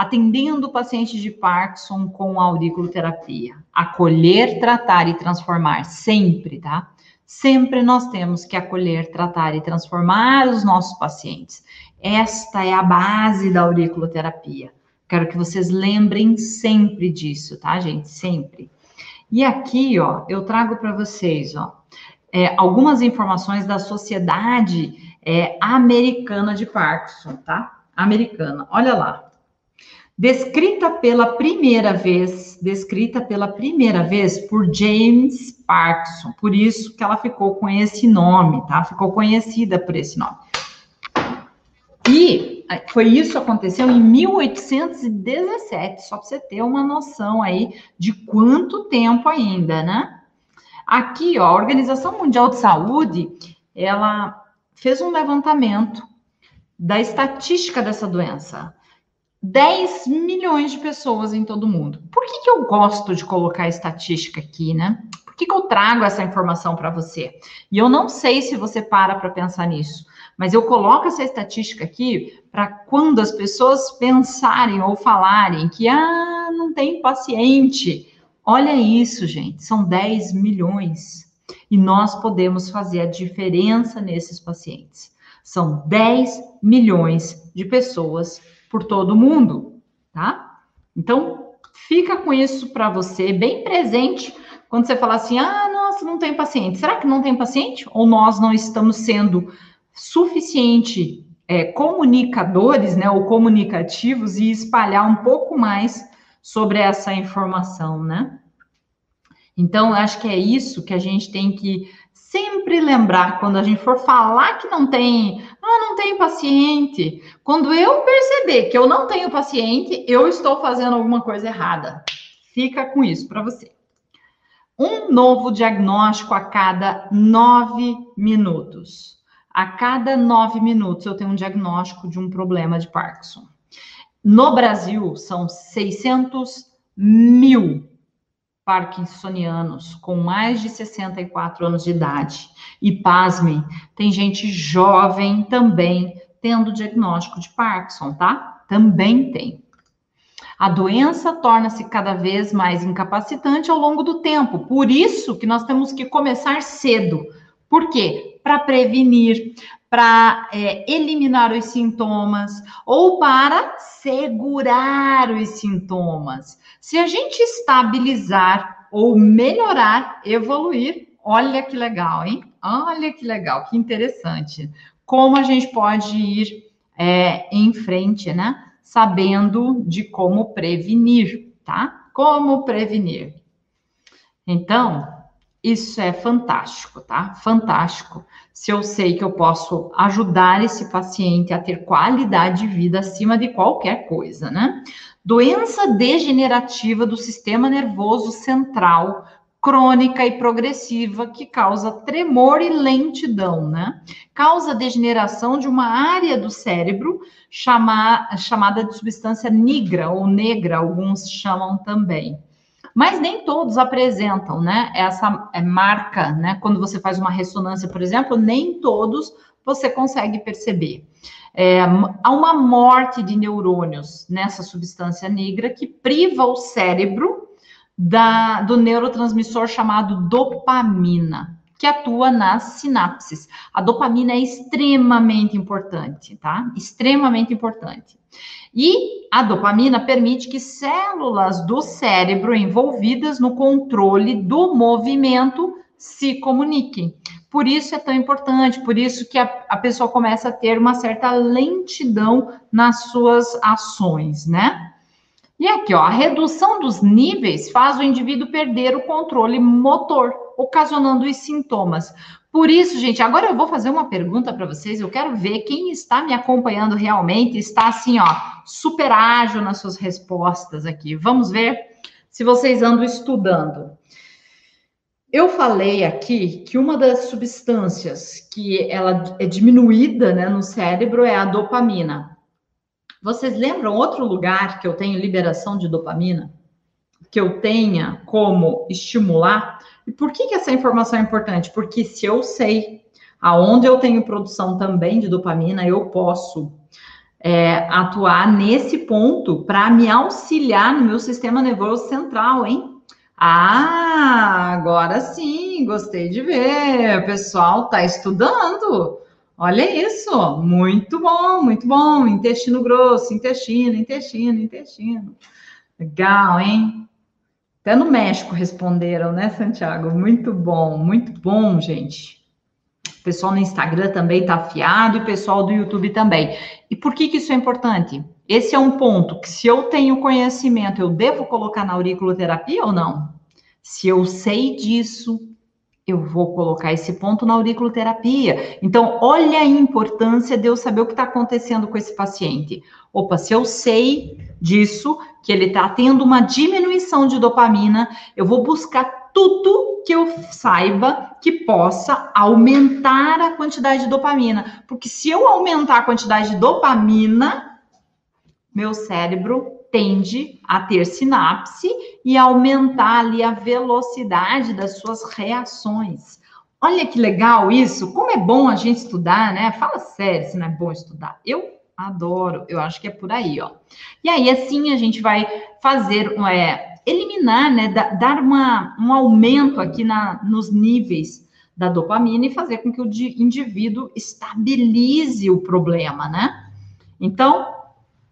atendendo o paciente de Parkinson com auriculoterapia. Acolher, tratar e transformar, sempre, tá? Sempre nós temos que acolher, tratar e transformar os nossos pacientes. Esta é a base da auriculoterapia. Quero que vocês lembrem sempre disso, tá, gente? Sempre. E aqui, ó, eu trago para vocês, ó, é, algumas informações da Sociedade é, Americana de Parkinson, tá? Americana. Olha lá. Descrita pela primeira vez, descrita pela primeira vez por James Parkinson. Por isso que ela ficou com esse nome, tá? Ficou conhecida por esse nome. E foi isso aconteceu em 1817, só para você ter uma noção aí de quanto tempo ainda, né? Aqui, ó, a Organização Mundial de Saúde, ela fez um levantamento da estatística dessa doença. 10 milhões de pessoas em todo o mundo. Por que, que eu gosto de colocar estatística aqui, né? Por que, que eu trago essa informação para você? E eu não sei se você para para pensar nisso, mas eu coloco essa estatística aqui para quando as pessoas pensarem ou falarem que, ah, não tem paciente, Olha isso, gente, são 10 milhões. E nós podemos fazer a diferença nesses pacientes. São 10 milhões de pessoas por todo mundo, tá? Então, fica com isso para você bem presente quando você falar assim: ah, nossa, não tem paciente. Será que não tem paciente? Ou nós não estamos sendo suficiente é, comunicadores, né, ou comunicativos e espalhar um pouco mais sobre essa informação, né? Então, acho que é isso que a gente tem que sempre lembrar quando a gente for falar que não tem, ah, não tem paciente. Quando eu perceber que eu não tenho paciente, eu estou fazendo alguma coisa errada. Fica com isso para você. Um novo diagnóstico a cada nove minutos. A cada nove minutos eu tenho um diagnóstico de um problema de Parkinson. No Brasil, são 600 mil parkinsonianos com mais de 64 anos de idade. E pasmem, tem gente jovem também tendo diagnóstico de Parkinson, tá? Também tem. A doença torna-se cada vez mais incapacitante ao longo do tempo. Por isso que nós temos que começar cedo. Por quê? Para prevenir, para é, eliminar os sintomas ou para segurar os sintomas. Se a gente estabilizar ou melhorar, evoluir, olha que legal, hein? Olha que legal, que interessante. Como a gente pode ir é, em frente, né? Sabendo de como prevenir, tá? Como prevenir. Então, isso é fantástico, tá? Fantástico. Se eu sei que eu posso ajudar esse paciente a ter qualidade de vida acima de qualquer coisa, né? Doença degenerativa do sistema nervoso central, crônica e progressiva, que causa tremor e lentidão, né? Causa degeneração de uma área do cérebro chama, chamada de substância negra ou negra, alguns chamam também mas nem todos apresentam, né? Essa é, marca, né? Quando você faz uma ressonância, por exemplo, nem todos você consegue perceber. É, há uma morte de neurônios nessa substância negra que priva o cérebro da, do neurotransmissor chamado dopamina, que atua nas sinapses. A dopamina é extremamente importante, tá? Extremamente importante. E a dopamina permite que células do cérebro envolvidas no controle do movimento se comuniquem. Por isso é tão importante, por isso que a, a pessoa começa a ter uma certa lentidão nas suas ações, né? E aqui, ó, a redução dos níveis faz o indivíduo perder o controle motor, ocasionando os sintomas. Por isso, gente, agora eu vou fazer uma pergunta para vocês. Eu quero ver quem está me acompanhando realmente, está assim, ó, super ágil nas suas respostas aqui. Vamos ver se vocês andam estudando. Eu falei aqui que uma das substâncias que ela é diminuída né, no cérebro é a dopamina. Vocês lembram outro lugar que eu tenho liberação de dopamina? Que eu tenha como estimular? E por que, que essa informação é importante? Porque se eu sei aonde eu tenho produção também de dopamina, eu posso é, atuar nesse ponto para me auxiliar no meu sistema nervoso central, hein? Ah, agora sim, gostei de ver. O pessoal está estudando. Olha isso, muito bom, muito bom. Intestino grosso, intestino, intestino, intestino. Legal, hein? Até no México responderam, né, Santiago? Muito bom, muito bom, gente. O pessoal no Instagram também está afiado e o pessoal do YouTube também. E por que, que isso é importante? Esse é um ponto que, se eu tenho conhecimento, eu devo colocar na auriculoterapia ou não? Se eu sei disso, eu vou colocar esse ponto na auriculoterapia. Então, olha a importância de eu saber o que está acontecendo com esse paciente. Opa, se eu sei disso, que ele está tendo uma diminuição de dopamina, eu vou buscar tudo que eu saiba que possa aumentar a quantidade de dopamina. Porque se eu aumentar a quantidade de dopamina, meu cérebro tende a ter sinapse e aumentar ali a velocidade das suas reações. Olha que legal isso, como é bom a gente estudar, né? Fala sério se não é bom estudar. Eu adoro, eu acho que é por aí, ó. E aí, assim, a gente vai fazer, é, eliminar, né, dar uma, um aumento aqui na, nos níveis da dopamina e fazer com que o indivíduo estabilize o problema, né? Então,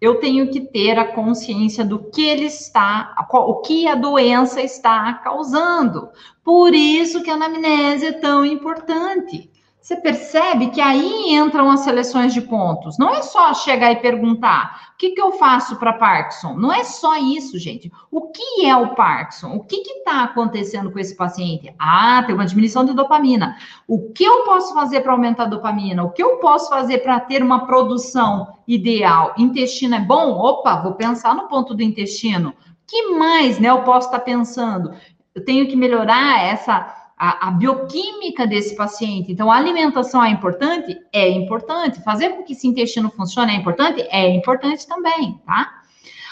eu tenho que ter a consciência do que ele está, o que a doença está causando. Por isso que a anamnese é tão importante. Você percebe que aí entram as seleções de pontos. Não é só chegar e perguntar o que, que eu faço para Parkinson. Não é só isso, gente. O que é o Parkinson? O que está acontecendo com esse paciente? Ah, tem uma diminuição de dopamina. O que eu posso fazer para aumentar a dopamina? O que eu posso fazer para ter uma produção ideal? Intestino é bom? Opa, vou pensar no ponto do intestino. que mais né, eu posso estar tá pensando? Eu tenho que melhorar essa a, a, bioquímica desse paciente. Então, a alimentação é importante? É importante. Fazer com que esse intestino funcione é importante? É importante também, tá?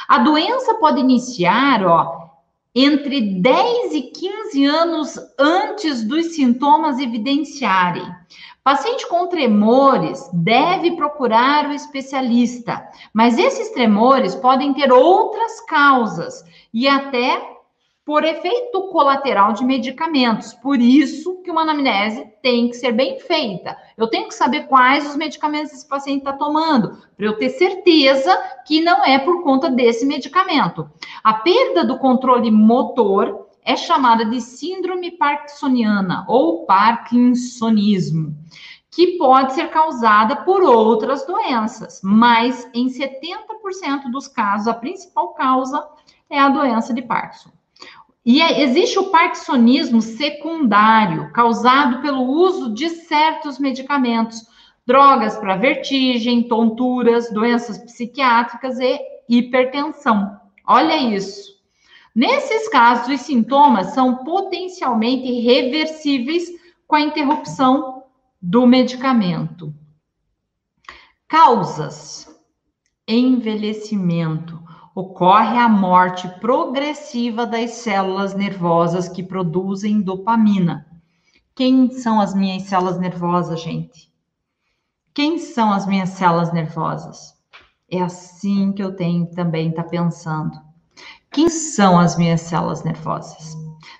A doença pode iniciar, ó, entre 10 e 15 anos antes dos sintomas evidenciarem. Paciente com tremores deve procurar o especialista, mas esses tremores podem ter outras causas e até por efeito colateral de medicamentos. Por isso que uma anamnese tem que ser bem feita. Eu tenho que saber quais os medicamentos esse paciente está tomando, para eu ter certeza que não é por conta desse medicamento. A perda do controle motor é chamada de síndrome parkinsoniana ou parkinsonismo, que pode ser causada por outras doenças, mas em 70% dos casos a principal causa é a doença de Parkinson. E é, existe o parkinsonismo secundário, causado pelo uso de certos medicamentos, drogas para vertigem, tonturas, doenças psiquiátricas e hipertensão. Olha isso. Nesses casos, os sintomas são potencialmente reversíveis com a interrupção do medicamento. Causas: envelhecimento, ocorre a morte progressiva das células nervosas que produzem dopamina. Quem são as minhas células nervosas, gente? Quem são as minhas células nervosas? É assim que eu tenho também tá pensando. Quem são as minhas células nervosas?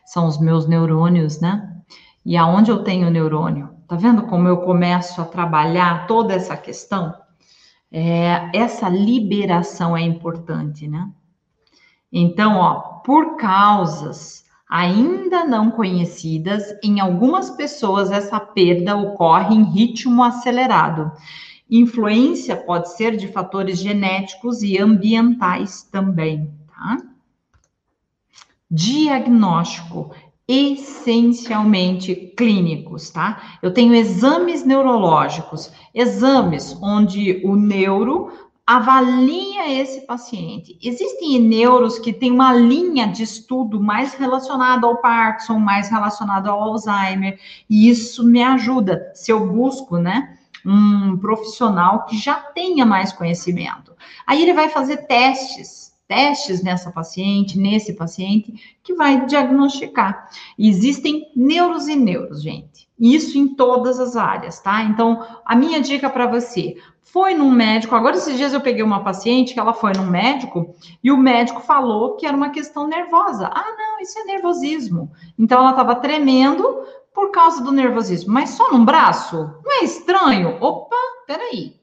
São os meus neurônios, né? E aonde eu tenho neurônio? Tá vendo como eu começo a trabalhar toda essa questão? É, essa liberação é importante, né? Então, ó, por causas ainda não conhecidas, em algumas pessoas essa perda ocorre em ritmo acelerado. Influência pode ser de fatores genéticos e ambientais também, tá? Diagnóstico essencialmente clínicos, tá? Eu tenho exames neurológicos, exames onde o neuro avalia esse paciente. Existem neuros que têm uma linha de estudo mais relacionada ao Parkinson, mais relacionada ao Alzheimer, e isso me ajuda se eu busco, né, um profissional que já tenha mais conhecimento. Aí ele vai fazer testes testes nessa paciente, nesse paciente, que vai diagnosticar. existem neuros e neuros, gente. Isso em todas as áreas, tá? Então, a minha dica para você, foi num médico. Agora, esses dias eu peguei uma paciente que ela foi num médico e o médico falou que era uma questão nervosa. Ah, não, isso é nervosismo. Então, ela estava tremendo por causa do nervosismo, mas só num braço? Não é estranho? Opa, peraí.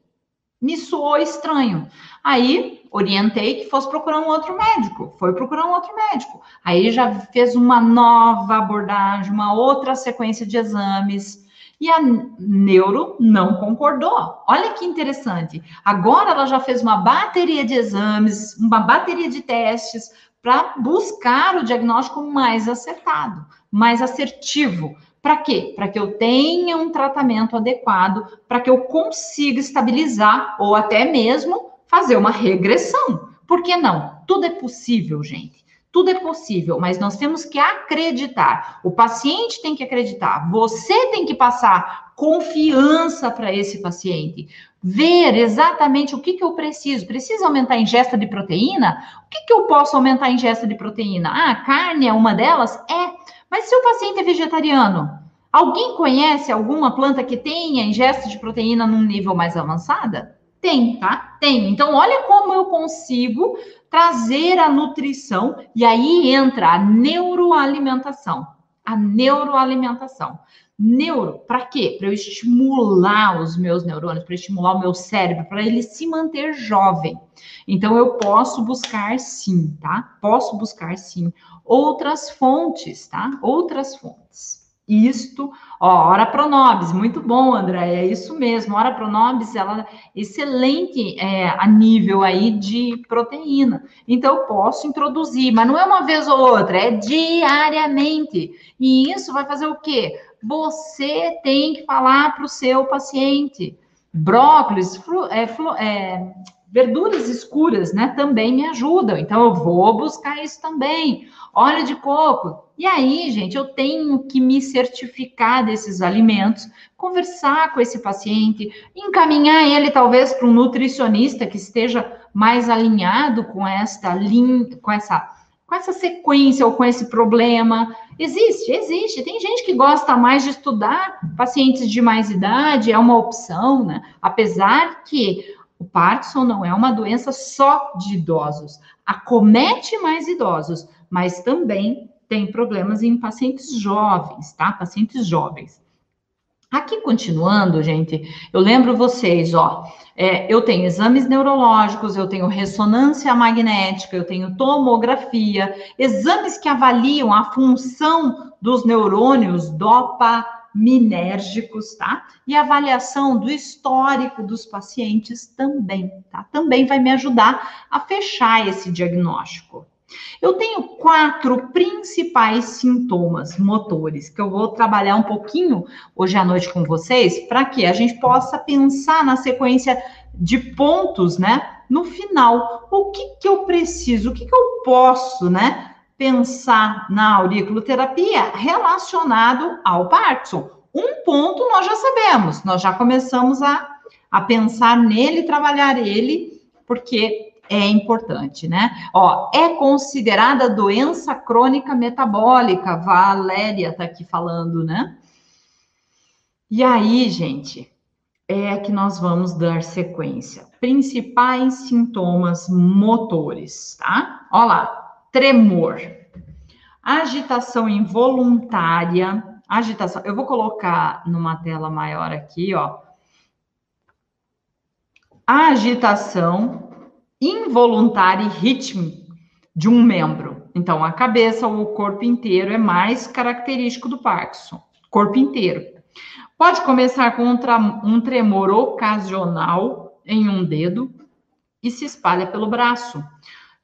Me soou estranho. Aí, orientei que fosse procurar um outro médico. Foi procurar um outro médico. Aí, já fez uma nova abordagem, uma outra sequência de exames e a neuro não concordou. Olha que interessante. Agora ela já fez uma bateria de exames, uma bateria de testes para buscar o diagnóstico mais acertado, mais assertivo. Para quê? Para que eu tenha um tratamento adequado, para que eu consiga estabilizar ou até mesmo fazer uma regressão. Por que não? Tudo é possível, gente. Tudo é possível, mas nós temos que acreditar. O paciente tem que acreditar. Você tem que passar confiança para esse paciente. Ver exatamente o que, que eu preciso. Preciso aumentar a ingesta de proteína? O que, que eu posso aumentar a ingesta de proteína? Ah, carne é uma delas? É. Mas se o paciente é vegetariano, alguém conhece alguma planta que tenha ingesta de proteína num nível mais avançada? Tem, tá? Tem. Então, olha como eu consigo trazer a nutrição, e aí entra a neuroalimentação. A neuroalimentação. Neuro, para quê? Para eu estimular os meus neurônios, para estimular o meu cérebro, para ele se manter jovem. Então, eu posso buscar sim, tá? Posso buscar sim outras fontes, tá? Outras fontes. Isto, ó, Ora Pronobis, muito bom, André, é isso mesmo. Ora Pronobis, ela excelente é, a nível aí de proteína. Então, eu posso introduzir, mas não é uma vez ou outra, é diariamente. E isso vai fazer o quê? Você tem que falar para o seu paciente. Brócolis, flu, é, flu, é, verduras escuras, né, também me ajudam. Então, eu vou buscar isso também. Óleo de coco, e aí, gente, eu tenho que me certificar desses alimentos, conversar com esse paciente, encaminhar ele talvez para um nutricionista que esteja mais alinhado com esta linha, com essa com essa sequência ou com esse problema. Existe, existe. Tem gente que gosta mais de estudar pacientes de mais idade, é uma opção, né? Apesar que o Parkinson não é uma doença só de idosos, acomete mais idosos, mas também tem problemas em pacientes jovens, tá? Pacientes jovens. Aqui, continuando, gente, eu lembro vocês, ó, é, eu tenho exames neurológicos, eu tenho ressonância magnética, eu tenho tomografia, exames que avaliam a função dos neurônios dopaminérgicos, tá? E avaliação do histórico dos pacientes também, tá? Também vai me ajudar a fechar esse diagnóstico. Eu tenho quatro principais sintomas motores que eu vou trabalhar um pouquinho hoje à noite com vocês, para que a gente possa pensar na sequência de pontos, né? No final, o que, que eu preciso, o que, que eu posso, né? Pensar na auriculoterapia relacionado ao Parkinson. Um ponto nós já sabemos, nós já começamos a, a pensar nele, trabalhar ele, porque é importante, né? Ó, é considerada doença crônica metabólica, Valéria tá aqui falando, né? E aí, gente, é que nós vamos dar sequência. Principais sintomas motores, tá? Ó lá, tremor, agitação involuntária, agitação. Eu vou colocar numa tela maior aqui, ó. agitação involuntária e ritmo de um membro. Então, a cabeça ou o corpo inteiro é mais característico do Parkinson. Corpo inteiro. Pode começar com um, tremor ocasional em um dedo e se espalha pelo braço.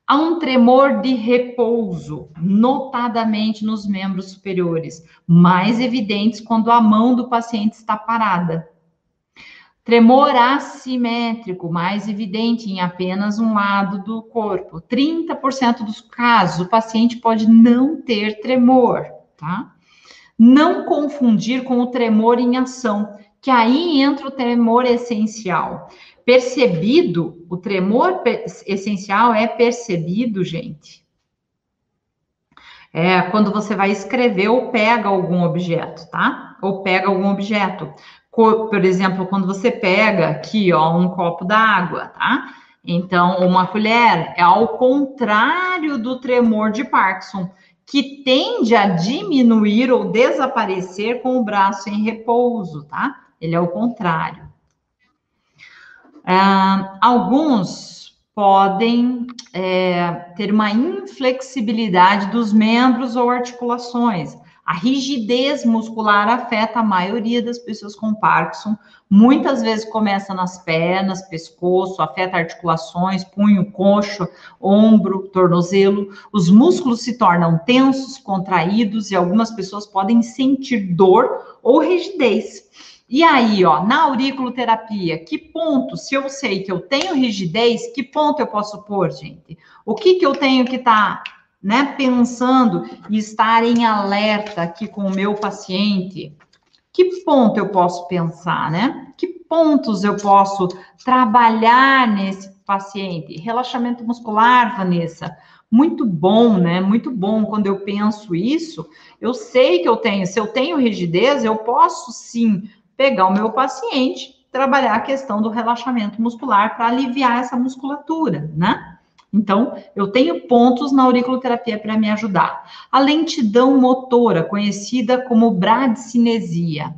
Há um tremor de repouso, notadamente nos membros superiores, mais evidentes quando a mão do paciente está parada. Tremor assimétrico, mais evidente em apenas um lado do corpo. 30% dos casos, o paciente pode não ter tremor, tá? Não confundir com o tremor em ação, que aí entra o tremor essencial. Percebido, o tremor essencial é percebido, gente. É quando você vai escrever ou pega algum objeto, tá? Ou pega algum objeto por exemplo, quando você pega aqui, ó, um copo d'água, tá? Então, uma colher é ao contrário do tremor de Parkinson, que tende a diminuir ou desaparecer com o braço em repouso, tá? Ele é o contrário. Ah, alguns podem é, ter uma inflexibilidade dos membros ou articulações. A rigidez muscular afeta a maioria das pessoas com Parkinson. Muitas vezes começa nas pernas, pescoço, afeta articulações, punho, coxo, ombro, tornozelo. Os músculos se tornam tensos, contraídos e algumas pessoas podem sentir dor ou rigidez. E aí, ó, na auriculoterapia, que ponto, se eu sei que eu tenho rigidez, que ponto eu posso pôr, gente? O que que eu tenho que estar tá né, pensando e estar em alerta aqui com o meu paciente, que ponto eu posso pensar, né? Que pontos eu posso trabalhar nesse paciente? Relaxamento muscular, Vanessa. Muito bom, né? Muito bom quando eu penso isso. Eu sei que eu tenho, se eu tenho rigidez, eu posso sim pegar o meu paciente, trabalhar a questão do relaxamento muscular para aliviar essa musculatura, né? Então, eu tenho pontos na auriculoterapia para me ajudar. A lentidão motora, conhecida como bradicinesia,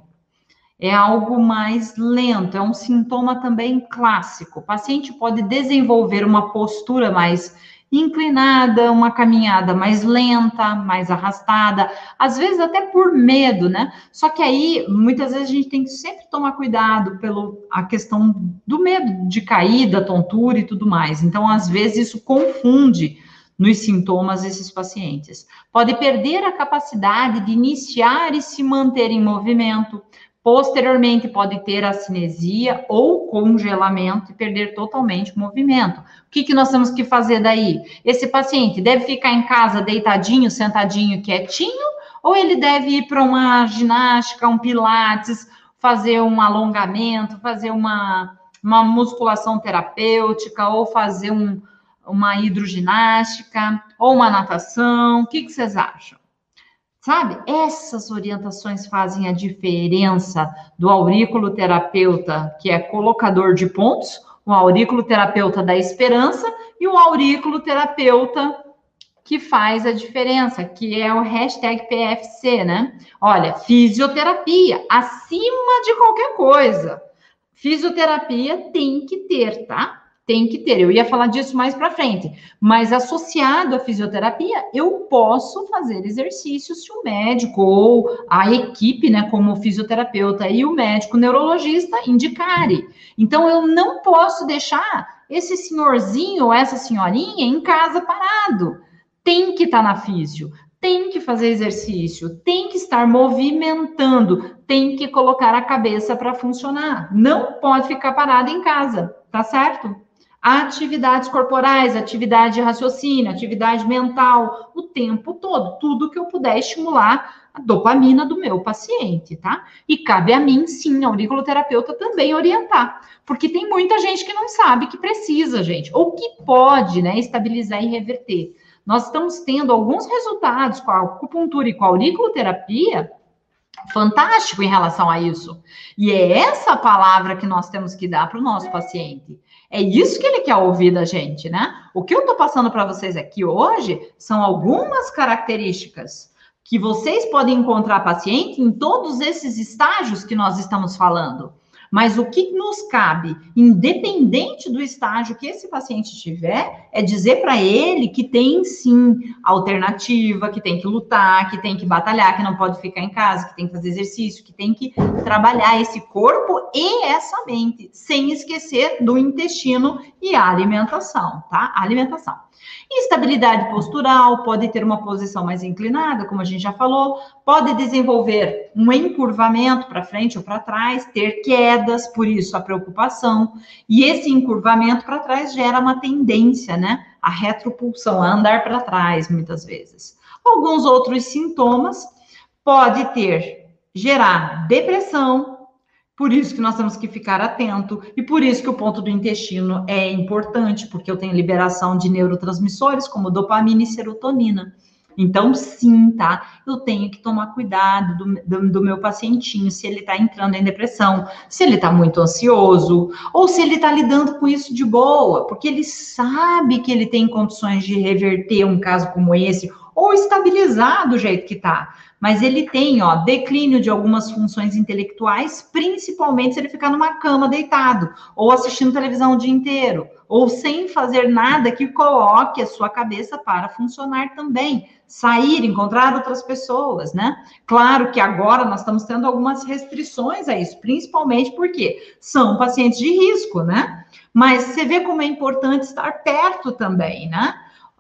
é algo mais lento, é um sintoma também clássico. O paciente pode desenvolver uma postura mais inclinada, uma caminhada mais lenta, mais arrastada, às vezes até por medo, né? Só que aí, muitas vezes a gente tem que sempre tomar cuidado pelo a questão do medo de caída, tontura e tudo mais. Então, às vezes isso confunde nos sintomas desses pacientes. Pode perder a capacidade de iniciar e se manter em movimento, Posteriormente, pode ter a cinesia ou congelamento e perder totalmente o movimento. O que, que nós temos que fazer daí? Esse paciente deve ficar em casa deitadinho, sentadinho, quietinho, ou ele deve ir para uma ginástica, um pilates, fazer um alongamento, fazer uma, uma musculação terapêutica, ou fazer um, uma hidroginástica, ou uma natação? O que, que vocês acham? Sabe? Essas orientações fazem a diferença do auriculoterapeuta, que é colocador de pontos, o auriculoterapeuta da esperança e o auriculoterapeuta que faz a diferença, que é o hashtag PFC, né? Olha, fisioterapia, acima de qualquer coisa. Fisioterapia tem que ter, tá? Tem que ter. Eu ia falar disso mais para frente, mas associado à fisioterapia, eu posso fazer exercícios se o médico ou a equipe, né, como fisioterapeuta e o médico neurologista indicarem. Então eu não posso deixar esse senhorzinho ou essa senhorinha em casa parado. Tem que estar tá na físio, tem que fazer exercício, tem que estar movimentando, tem que colocar a cabeça para funcionar. Não pode ficar parado em casa, tá certo? Atividades corporais, atividade de raciocínio, atividade mental, o tempo todo, tudo que eu puder estimular a dopamina do meu paciente, tá? E cabe a mim, sim, auriculoterapeuta, também orientar, porque tem muita gente que não sabe que precisa, gente, ou que pode, né, estabilizar e reverter. Nós estamos tendo alguns resultados com a acupuntura e com a auriculoterapia fantástico em relação a isso. E é essa palavra que nós temos que dar para o nosso paciente. É isso que ele quer ouvir da gente, né? O que eu estou passando para vocês aqui hoje são algumas características que vocês podem encontrar paciente em todos esses estágios que nós estamos falando. Mas o que nos cabe, independente do estágio que esse paciente tiver, é dizer para ele que tem sim alternativa, que tem que lutar, que tem que batalhar, que não pode ficar em casa, que tem que fazer exercício, que tem que trabalhar esse corpo e essa mente, sem esquecer do intestino e a alimentação, tá? A alimentação. Instabilidade postural, pode ter uma posição mais inclinada, como a gente já falou, pode desenvolver um encurvamento para frente ou para trás, ter quedas, por isso a preocupação. E esse encurvamento para trás gera uma tendência, né? A retropulsão, a andar para trás, muitas vezes. Alguns outros sintomas pode ter gerar depressão, por isso que nós temos que ficar atento e por isso que o ponto do intestino é importante, porque eu tenho liberação de neurotransmissores como dopamina e serotonina. Então, sim, tá? Eu tenho que tomar cuidado do, do, do meu pacientinho, se ele está entrando em depressão, se ele está muito ansioso, ou se ele está lidando com isso de boa, porque ele sabe que ele tem condições de reverter um caso como esse, ou estabilizar do jeito que está mas ele tem, ó, declínio de algumas funções intelectuais, principalmente se ele ficar numa cama deitado, ou assistindo televisão o dia inteiro, ou sem fazer nada que coloque a sua cabeça para funcionar também. Sair, encontrar outras pessoas, né? Claro que agora nós estamos tendo algumas restrições a isso, principalmente porque são pacientes de risco, né? Mas você vê como é importante estar perto também, né?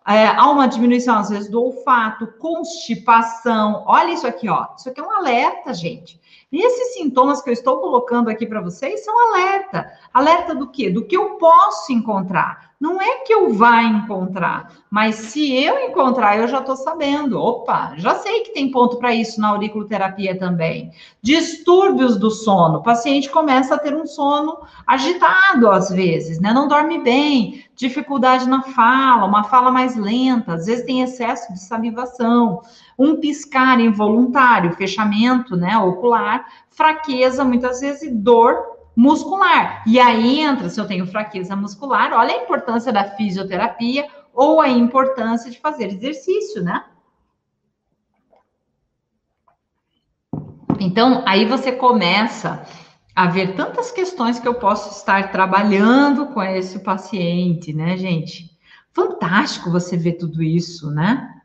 É, há uma diminuição, às vezes, do olfato, constipação. Olha isso aqui, ó. Isso aqui é um alerta, gente. E esses sintomas que eu estou colocando aqui para vocês são alerta. Alerta do quê? Do que eu posso encontrar. Não é que eu vá encontrar, mas se eu encontrar, eu já estou sabendo. Opa, já sei que tem ponto para isso na auriculoterapia também. Distúrbios do sono. O paciente começa a ter um sono agitado às vezes, né? Não dorme bem, dificuldade na fala, uma fala mais lenta, às vezes tem excesso de salivação, um piscar involuntário, fechamento, né, ocular, fraqueza, muitas vezes dor muscular. E aí entra, se eu tenho fraqueza muscular, olha a importância da fisioterapia ou a importância de fazer exercício, né? Então, aí você começa a ver tantas questões que eu posso estar trabalhando com esse paciente, né, gente? Fantástico você ver tudo isso, né?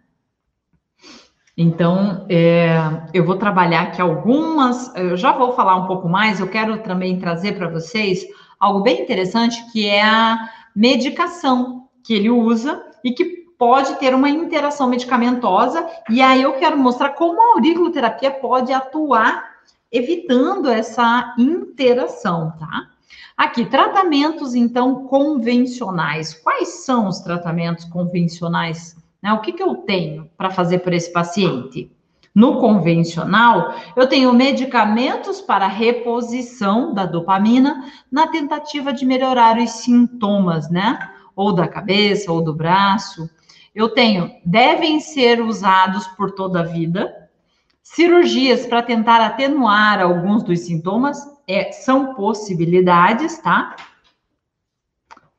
Então, é, eu vou trabalhar aqui algumas, eu já vou falar um pouco mais, eu quero também trazer para vocês algo bem interessante, que é a medicação que ele usa e que pode ter uma interação medicamentosa, e aí eu quero mostrar como a auriculoterapia pode atuar evitando essa interação, tá? Aqui, tratamentos, então, convencionais. Quais são os tratamentos convencionais né? O que, que eu tenho para fazer por esse paciente? No convencional, eu tenho medicamentos para reposição da dopamina na tentativa de melhorar os sintomas, né? Ou da cabeça, ou do braço. Eu tenho, devem ser usados por toda a vida. Cirurgias para tentar atenuar alguns dos sintomas é, são possibilidades, tá?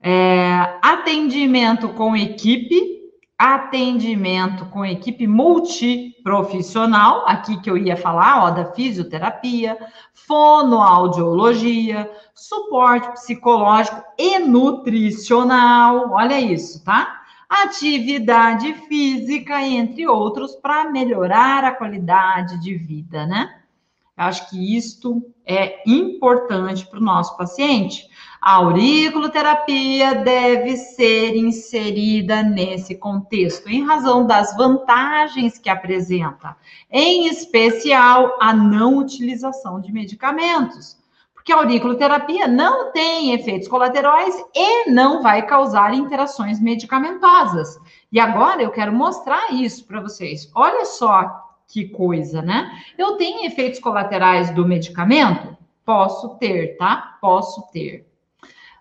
É, atendimento com equipe, atendimento com equipe multiprofissional, aqui que eu ia falar, ó, da fisioterapia, fonoaudiologia, suporte psicológico e nutricional, olha isso, tá? Atividade física, entre outros, para melhorar a qualidade de vida, né? Eu acho que isto é importante para o nosso paciente. A auriculoterapia deve ser inserida nesse contexto, em razão das vantagens que apresenta, em especial a não utilização de medicamentos. Porque a auriculoterapia não tem efeitos colaterais e não vai causar interações medicamentosas. E agora eu quero mostrar isso para vocês. Olha só que coisa, né? Eu tenho efeitos colaterais do medicamento? Posso ter, tá? Posso ter.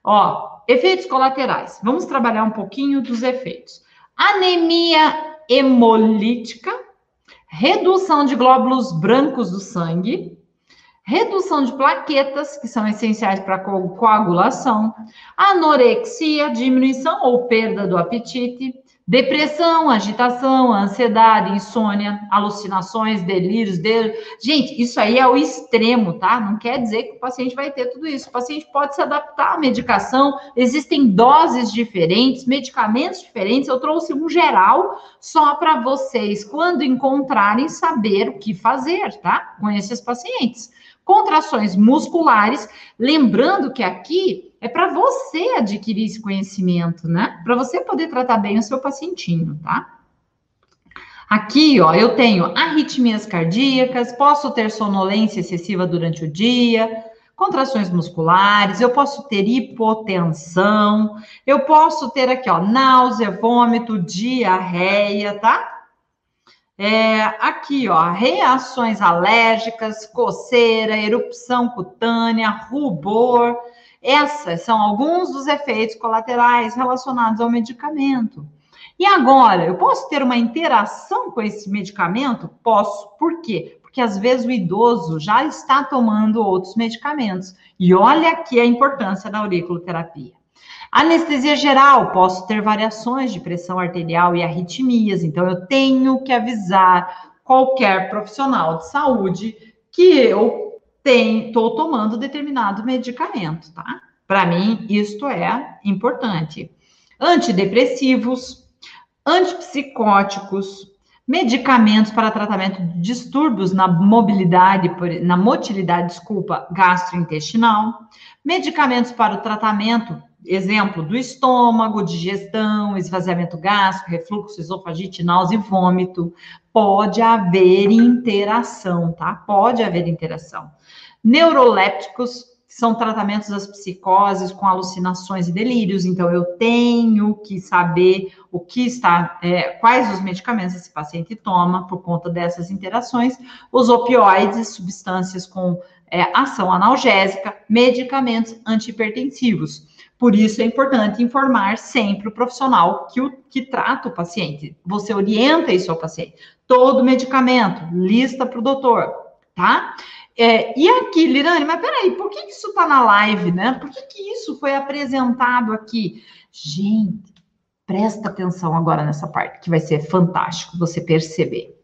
Ó, efeitos colaterais. Vamos trabalhar um pouquinho dos efeitos. Anemia hemolítica, redução de glóbulos brancos do sangue, redução de plaquetas, que são essenciais para coagulação, anorexia, diminuição ou perda do apetite, Depressão, agitação, ansiedade, insônia, alucinações, delírios, del... Gente, isso aí é o extremo, tá? Não quer dizer que o paciente vai ter tudo isso. O paciente pode se adaptar à medicação, existem doses diferentes, medicamentos diferentes. Eu trouxe um geral só para vocês, quando encontrarem, saber o que fazer, tá? Com esses pacientes. Contrações musculares, lembrando que aqui é para você adquirir esse conhecimento, né? Para você poder tratar bem o seu pacientinho, tá? Aqui, ó, eu tenho arritmias cardíacas, posso ter sonolência excessiva durante o dia, contrações musculares, eu posso ter hipotensão, eu posso ter aqui, ó, náusea, vômito, diarreia, tá? É, aqui, ó, reações alérgicas, coceira, erupção cutânea, rubor. Essas são alguns dos efeitos colaterais relacionados ao medicamento. E agora, eu posso ter uma interação com esse medicamento? Posso. Por quê? Porque às vezes o idoso já está tomando outros medicamentos. E olha aqui a importância da auriculoterapia. Anestesia geral, posso ter variações de pressão arterial e arritmias, então eu tenho que avisar qualquer profissional de saúde que eu estou tomando determinado medicamento, tá? Para mim, isto é importante. Antidepressivos, antipsicóticos, medicamentos para tratamento de distúrbios na mobilidade, na motilidade, desculpa, gastrointestinal, medicamentos para o tratamento, exemplo, do estômago, digestão, esvaziamento gástrico, refluxo, esofagite, náusea e vômito. Pode haver interação, tá? Pode haver interação. Neurolépticos, são tratamentos das psicoses com alucinações e delírios, então eu tenho que saber o que está, é, quais os medicamentos esse paciente toma por conta dessas interações, os opioides, substâncias com é, ação analgésica, medicamentos antihipertensivos. Por isso é importante informar sempre o profissional que, o, que trata o paciente. Você orienta isso ao paciente. Todo medicamento, lista para o doutor, tá? É, e aqui, Lirane, mas peraí, por que isso está na live, né? Por que, que isso foi apresentado aqui? Gente, presta atenção agora nessa parte, que vai ser fantástico você perceber.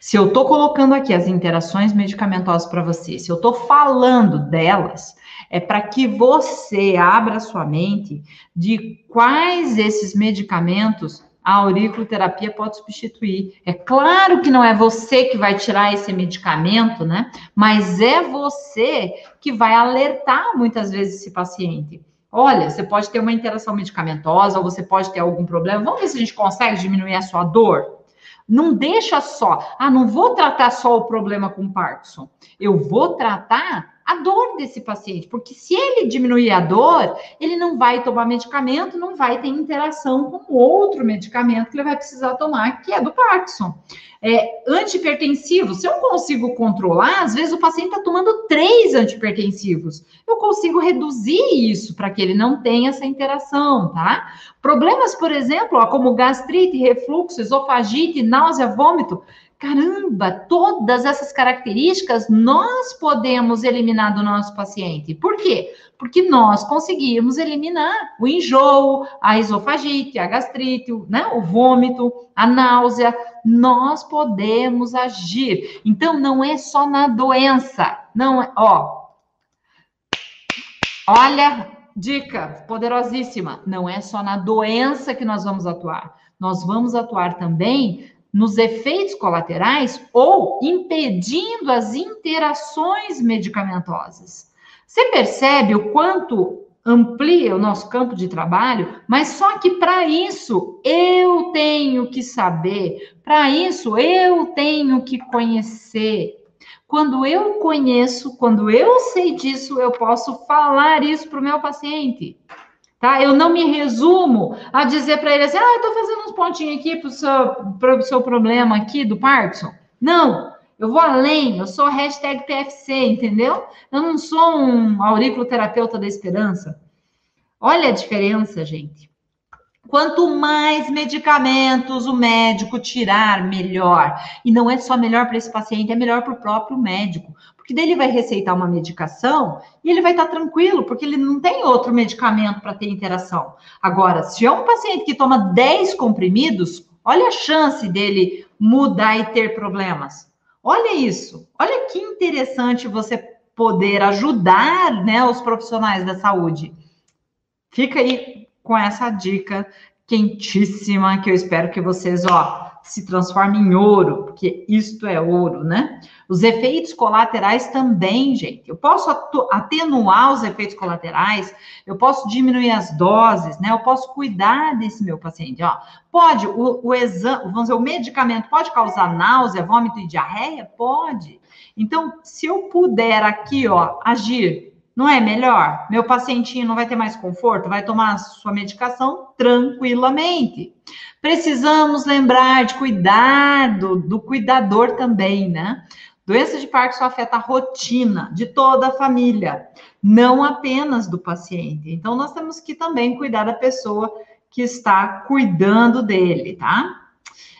Se eu estou colocando aqui as interações medicamentosas para você, se eu estou falando delas, é para que você abra sua mente de quais esses medicamentos a auriculoterapia pode substituir. É claro que não é você que vai tirar esse medicamento, né? Mas é você que vai alertar muitas vezes esse paciente. Olha, você pode ter uma interação medicamentosa, ou você pode ter algum problema. Vamos ver se a gente consegue diminuir a sua dor. Não deixa só, ah, não vou tratar só o problema com Parkinson. Eu vou tratar a dor desse paciente, porque se ele diminuir a dor, ele não vai tomar medicamento, não vai ter interação com outro medicamento que ele vai precisar tomar, que é do Parkinson. É, antipertensivo, se eu consigo controlar, às vezes o paciente está tomando três antipertensivos. Eu consigo reduzir isso para que ele não tenha essa interação, tá? Problemas, por exemplo, ó, como gastrite, refluxo, esofagite, náusea, vômito caramba, todas essas características nós podemos eliminar do nosso paciente. Por quê? Porque nós conseguimos eliminar o enjoo, a esofagite, a gastrite, né, o vômito, a náusea. Nós podemos agir. Então, não é só na doença. Não é, ó. Olha, dica poderosíssima. Não é só na doença que nós vamos atuar. Nós vamos atuar também nos efeitos colaterais ou impedindo as interações medicamentosas. Você percebe o quanto amplia o nosso campo de trabalho, mas só que para isso eu tenho que saber, para isso eu tenho que conhecer. Quando eu conheço, quando eu sei disso, eu posso falar isso para o meu paciente tá? Eu não me resumo a dizer para ele assim, ah, eu tô fazendo uns pontinhos aqui pro seu, pro seu problema aqui do Parkinson. Não, eu vou além, eu sou hashtag PFC, entendeu? Eu não sou um auriculoterapeuta da esperança. Olha a diferença, gente. Quanto mais medicamentos o médico tirar, melhor. E não é só melhor para esse paciente, é melhor para o próprio médico. Porque daí ele vai receitar uma medicação e ele vai estar tranquilo, porque ele não tem outro medicamento para ter interação. Agora, se é um paciente que toma 10 comprimidos, olha a chance dele mudar e ter problemas. Olha isso. Olha que interessante você poder ajudar né, os profissionais da saúde. Fica aí com essa dica quentíssima que eu espero que vocês, ó, se transformem em ouro, porque isto é ouro, né? Os efeitos colaterais também, gente. Eu posso atenuar os efeitos colaterais, eu posso diminuir as doses, né? Eu posso cuidar desse meu paciente, ó. Pode, o, o exame, vamos dizer, o medicamento pode causar náusea, vômito e diarreia? Pode. Então, se eu puder aqui, ó, agir não é melhor? Meu pacientinho não vai ter mais conforto, vai tomar sua medicação tranquilamente. Precisamos lembrar de cuidado do cuidador também, né? Doença de Parkinson afeta a rotina de toda a família, não apenas do paciente. Então, nós temos que também cuidar da pessoa que está cuidando dele, tá?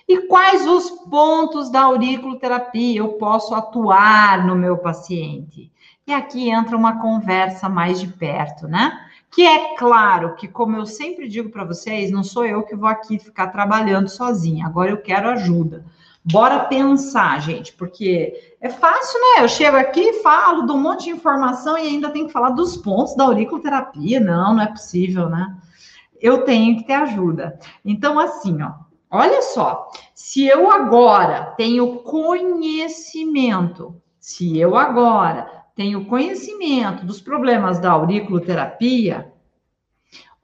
E quais os pontos da auriculoterapia eu posso atuar no meu paciente? E aqui entra uma conversa mais de perto, né? Que é claro que, como eu sempre digo para vocês, não sou eu que vou aqui ficar trabalhando sozinha. Agora eu quero ajuda. Bora pensar, gente, porque é fácil, né? Eu chego aqui, falo, dou um monte de informação e ainda tenho que falar dos pontos da auriculoterapia. Não, não é possível, né? Eu tenho que ter ajuda. Então, assim, ó, olha só, se eu agora tenho conhecimento, se eu agora tenho conhecimento dos problemas da auriculoterapia,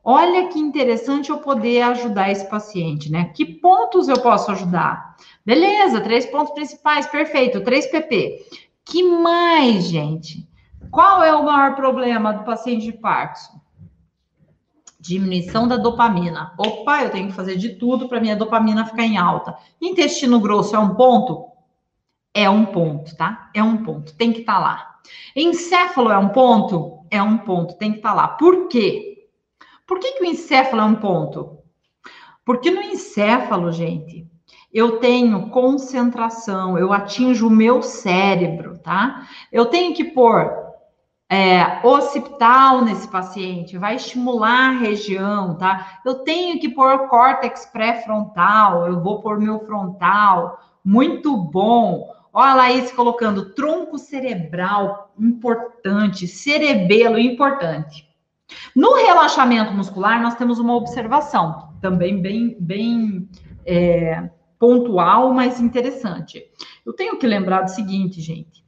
olha que interessante eu poder ajudar esse paciente, né? Que pontos eu posso ajudar? Beleza, três pontos principais, perfeito, 3 PP. Que mais, gente? Qual é o maior problema do paciente de Parkinson? Diminuição da dopamina. Opa, eu tenho que fazer de tudo para minha dopamina ficar em alta. Intestino grosso é um ponto? É um ponto, tá? É um ponto, tem que estar tá lá. Encéfalo é um ponto? É um ponto, tem que estar lá. Por quê? Por que, que o encéfalo é um ponto? Porque no encéfalo, gente, eu tenho concentração, eu atinjo o meu cérebro, tá? Eu tenho que pôr é, occipital nesse paciente, vai estimular a região, tá? Eu tenho que pôr córtex pré-frontal, eu vou pôr meu frontal, muito bom. Olha a Laís colocando tronco cerebral, importante, cerebelo, importante. No relaxamento muscular, nós temos uma observação, também bem, bem é, pontual, mas interessante. Eu tenho que lembrar do seguinte, gente: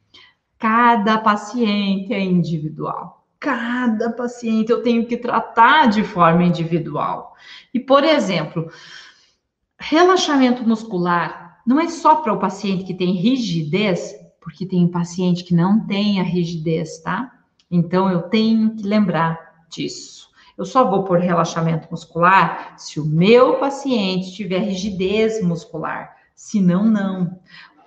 cada paciente é individual. Cada paciente eu tenho que tratar de forma individual. E, por exemplo, relaxamento muscular não é só para o paciente que tem rigidez, porque tem paciente que não tem a rigidez, tá? Então eu tenho que lembrar disso. Eu só vou por relaxamento muscular se o meu paciente tiver rigidez muscular, se não, não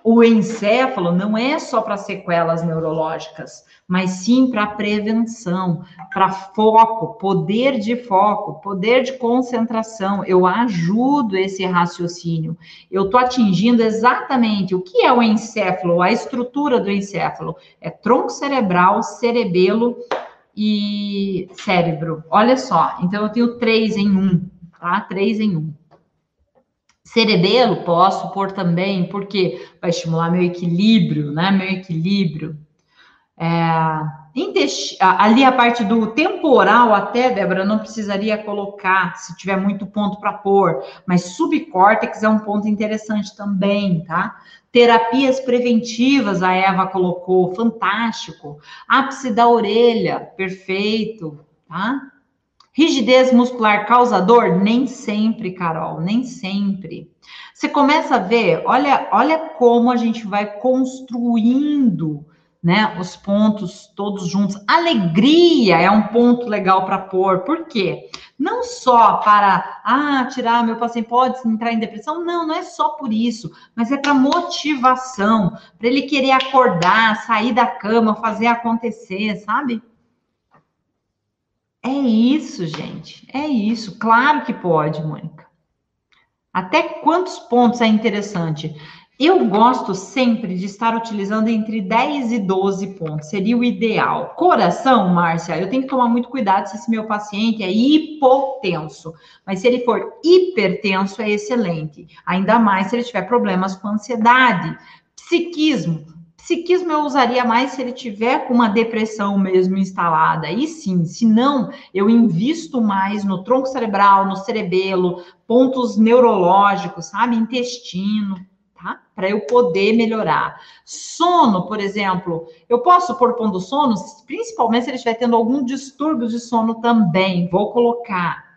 o encéfalo não é só para sequelas neurológicas, mas sim para prevenção, para foco, poder de foco, poder de concentração. Eu ajudo esse raciocínio. Eu estou atingindo exatamente o que é o encéfalo, a estrutura do encéfalo. É tronco cerebral, cerebelo e cérebro. Olha só, então eu tenho três em um, tá? Três em um. Cerebelo posso pôr também, porque vai estimular meu equilíbrio, né? Meu equilíbrio. É, ali a parte do temporal, até, Débora, não precisaria colocar se tiver muito ponto para pôr, mas subcórtex é um ponto interessante também, tá? Terapias preventivas, a Eva colocou, fantástico. Ápice da orelha, perfeito, tá? Rigidez muscular causador? Nem sempre, Carol, nem sempre. Você começa a ver, olha, olha como a gente vai construindo, né, os pontos todos juntos. Alegria é um ponto legal para pôr. Por quê? Não só para, ah, tirar meu paciente pode entrar em depressão, não, não é só por isso, mas é para motivação, para ele querer acordar, sair da cama, fazer acontecer, sabe? Isso, gente. É isso. Claro que pode, Mônica. Até quantos pontos é interessante? Eu gosto sempre de estar utilizando entre 10 e 12 pontos, seria o ideal. Coração, Márcia, eu tenho que tomar muito cuidado se esse meu paciente é hipotenso, mas se ele for hipertenso, é excelente. Ainda mais se ele tiver problemas com ansiedade. Psiquismo, Psiquismo eu usaria mais se ele tiver com uma depressão mesmo instalada. Aí sim, se não, eu invisto mais no tronco cerebral, no cerebelo, pontos neurológicos, sabe? Intestino, tá? Para eu poder melhorar. Sono, por exemplo, eu posso pôr ponto sono, principalmente se ele estiver tendo algum distúrbio de sono também. Vou colocar.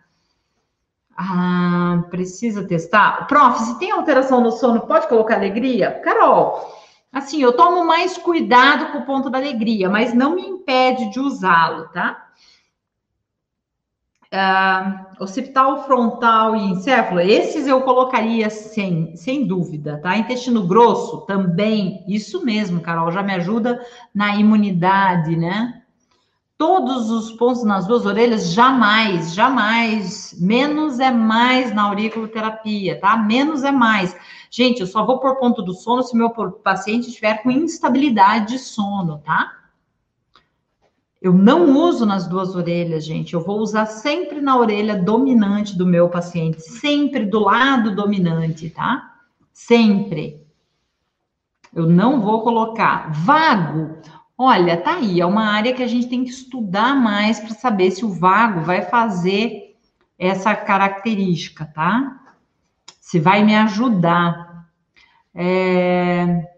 Ah, precisa testar. Prof, se tem alteração no sono, pode colocar alegria? Carol, Assim, eu tomo mais cuidado com o ponto da alegria, mas não me impede de usá-lo, tá? Uh, occipital, frontal e encéfalo, esses eu colocaria sem, sem dúvida, tá? Intestino grosso também, isso mesmo, Carol, já me ajuda na imunidade, né? Todos os pontos nas duas orelhas, jamais, jamais. Menos é mais na auriculoterapia, tá? Menos é mais. Gente, eu só vou por ponto do sono se meu paciente estiver com instabilidade de sono, tá? Eu não uso nas duas orelhas, gente. Eu vou usar sempre na orelha dominante do meu paciente, sempre do lado dominante, tá? Sempre. Eu não vou colocar vago. Olha, tá aí, é uma área que a gente tem que estudar mais para saber se o vago vai fazer essa característica, tá? Se vai me ajudar. É...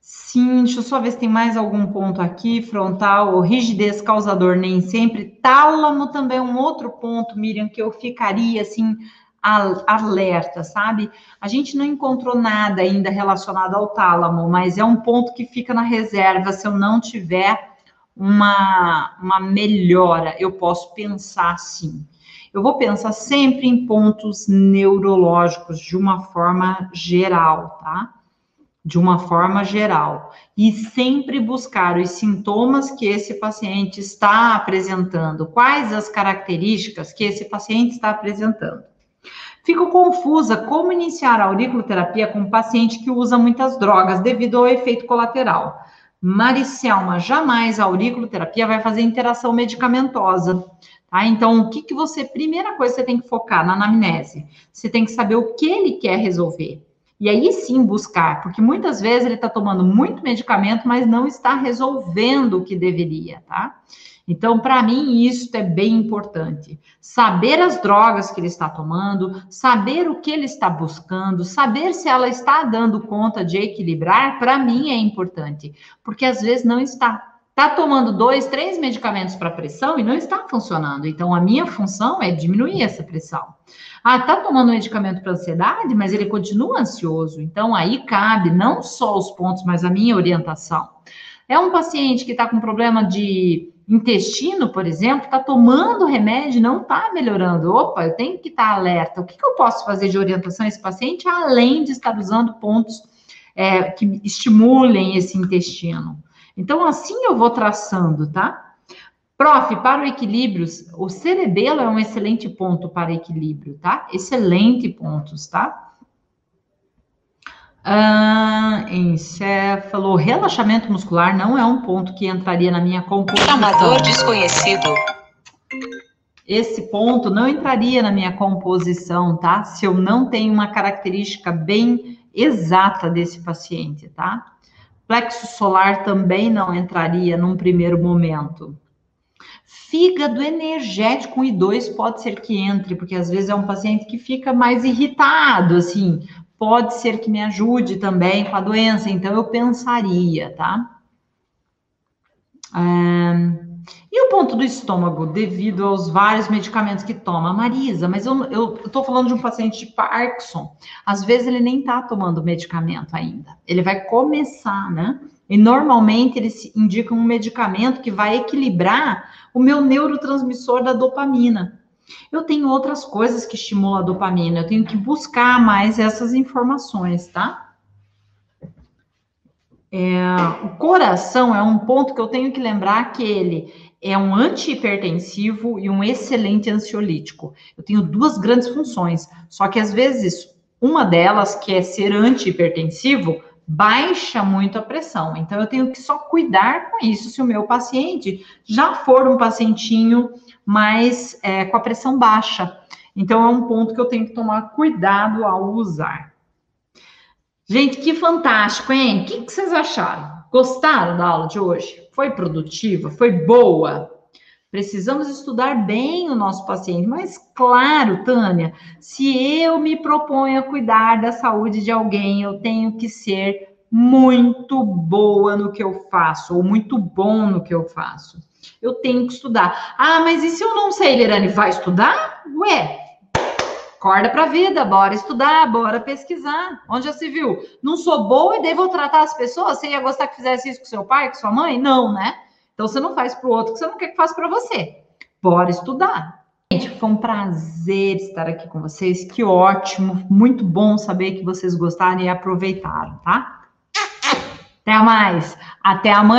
Sim, deixa eu só ver se tem mais algum ponto aqui. Frontal, rigidez causador, nem sempre. Tálamo também é um outro ponto, Miriam, que eu ficaria assim alerta, sabe? A gente não encontrou nada ainda relacionado ao tálamo, mas é um ponto que fica na reserva se eu não tiver uma, uma melhora. Eu posso pensar sim. Eu vou pensar sempre em pontos neurológicos de uma forma geral, tá? De uma forma geral. E sempre buscar os sintomas que esse paciente está apresentando, quais as características que esse paciente está apresentando. Fico confusa como iniciar a auriculoterapia com um paciente que usa muitas drogas devido ao efeito colateral. Maricelma, jamais a auriculoterapia vai fazer interação medicamentosa. Tá? Então, o que, que você, primeira coisa, você tem que focar na anamnese. Você tem que saber o que ele quer resolver. E aí sim buscar, porque muitas vezes ele está tomando muito medicamento, mas não está resolvendo o que deveria, tá? Então, para mim, isso é bem importante. Saber as drogas que ele está tomando, saber o que ele está buscando, saber se ela está dando conta de equilibrar, para mim é importante, porque às vezes não está. Está tomando dois, três medicamentos para pressão e não está funcionando. Então, a minha função é diminuir essa pressão. Ah, está tomando medicamento para ansiedade, mas ele continua ansioso. Então, aí cabe não só os pontos, mas a minha orientação. É um paciente que está com problema de intestino, por exemplo, está tomando remédio não está melhorando. Opa, eu tenho que estar tá alerta. O que, que, eu posso fazer de orientação a esse paciente, além de estar usando pontos é, que estimulem esse intestino? Então, assim eu vou traçando, tá? Prof, para o equilíbrio, o cerebelo é um excelente ponto para equilíbrio, tá? Excelente pontos, tá? Ah, encéfalo, relaxamento muscular não é um ponto que entraria na minha composição. Chamador desconhecido. Esse ponto não entraria na minha composição, tá? Se eu não tenho uma característica bem exata desse paciente, tá? Plexo solar também não entraria num primeiro momento. Fígado energético I2 pode ser que entre, porque às vezes é um paciente que fica mais irritado, assim, pode ser que me ajude também com a doença, então eu pensaria, tá? É... E o ponto do estômago, devido aos vários medicamentos que toma? Marisa, mas eu, eu, eu tô falando de um paciente de Parkinson. Às vezes ele nem tá tomando medicamento ainda. Ele vai começar, né? E normalmente eles indicam um medicamento que vai equilibrar o meu neurotransmissor da dopamina. Eu tenho outras coisas que estimulam a dopamina, eu tenho que buscar mais essas informações, tá? É, o coração é um ponto que eu tenho que lembrar que ele é um antihipertensivo e um excelente ansiolítico. Eu tenho duas grandes funções, só que às vezes uma delas, que é ser antihipertensivo, baixa muito a pressão. Então eu tenho que só cuidar com isso se o meu paciente já for um pacientinho mas é, com a pressão baixa. Então, é um ponto que eu tenho que tomar cuidado ao usar. Gente, que fantástico, hein? O que, que vocês acharam? Gostaram da aula de hoje? Foi produtiva? Foi boa? Precisamos estudar bem o nosso paciente, mas claro, Tânia, se eu me proponho a cuidar da saúde de alguém, eu tenho que ser muito boa no que eu faço, ou muito bom no que eu faço. Eu tenho que estudar. Ah, mas e se eu não sei, Lerane, vai estudar? Ué, acorda para vida, bora estudar, bora pesquisar. Onde já se viu? Não sou boa e devo tratar as pessoas? Você ia gostar que fizesse isso com seu pai, com sua mãe? Não, né? Então você não faz para o outro que você não quer que faça para você. Bora estudar. Gente, foi um prazer estar aqui com vocês. Que ótimo, muito bom saber que vocês gostaram e aproveitaram, tá? Até mais. Até amanhã.